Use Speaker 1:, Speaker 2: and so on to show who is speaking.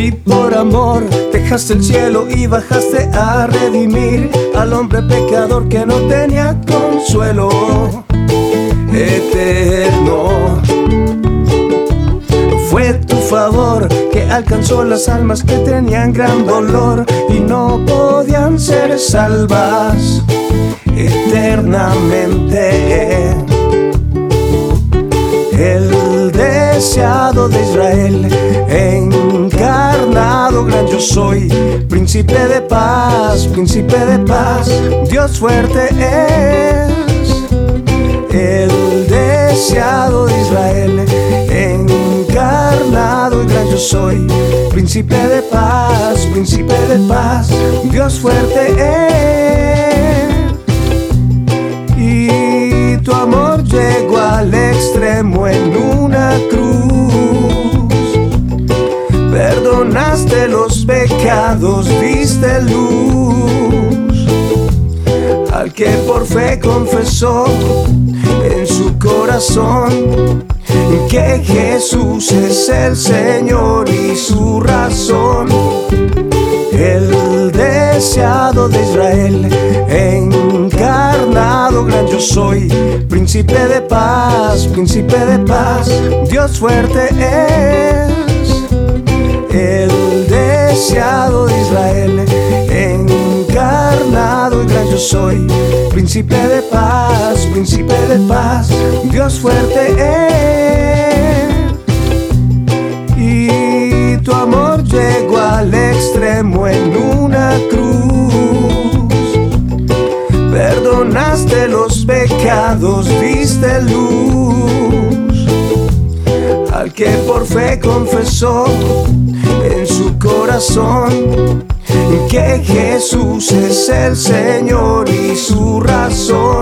Speaker 1: por amor dejaste el cielo y bajaste a redimir al hombre pecador que no tenía consuelo eterno. Fue tu favor que alcanzó las almas que tenían gran dolor y no podían ser salvas eternamente. El deseado de Israel, encarnado gran yo soy, príncipe de paz, príncipe de paz, Dios fuerte es. El deseado de Israel, encarnado y gran yo soy, príncipe de paz, príncipe de paz, Dios fuerte es. Y tu amor llegó al extremo en Perdonaste los pecados, diste luz al que por fe confesó en su corazón que Jesús es el Señor y su razón. El deseado de Israel, encarnado gran yo soy, príncipe de paz, príncipe de paz, Dios fuerte es. El deseado de Israel, encarnado y gran yo soy, príncipe de paz, príncipe de paz, Dios fuerte es. Y tu amor llegó al extremo en una cruz. Perdonaste los pecados, diste luz que por fe confesó en su corazón que Jesús es el Señor y su razón.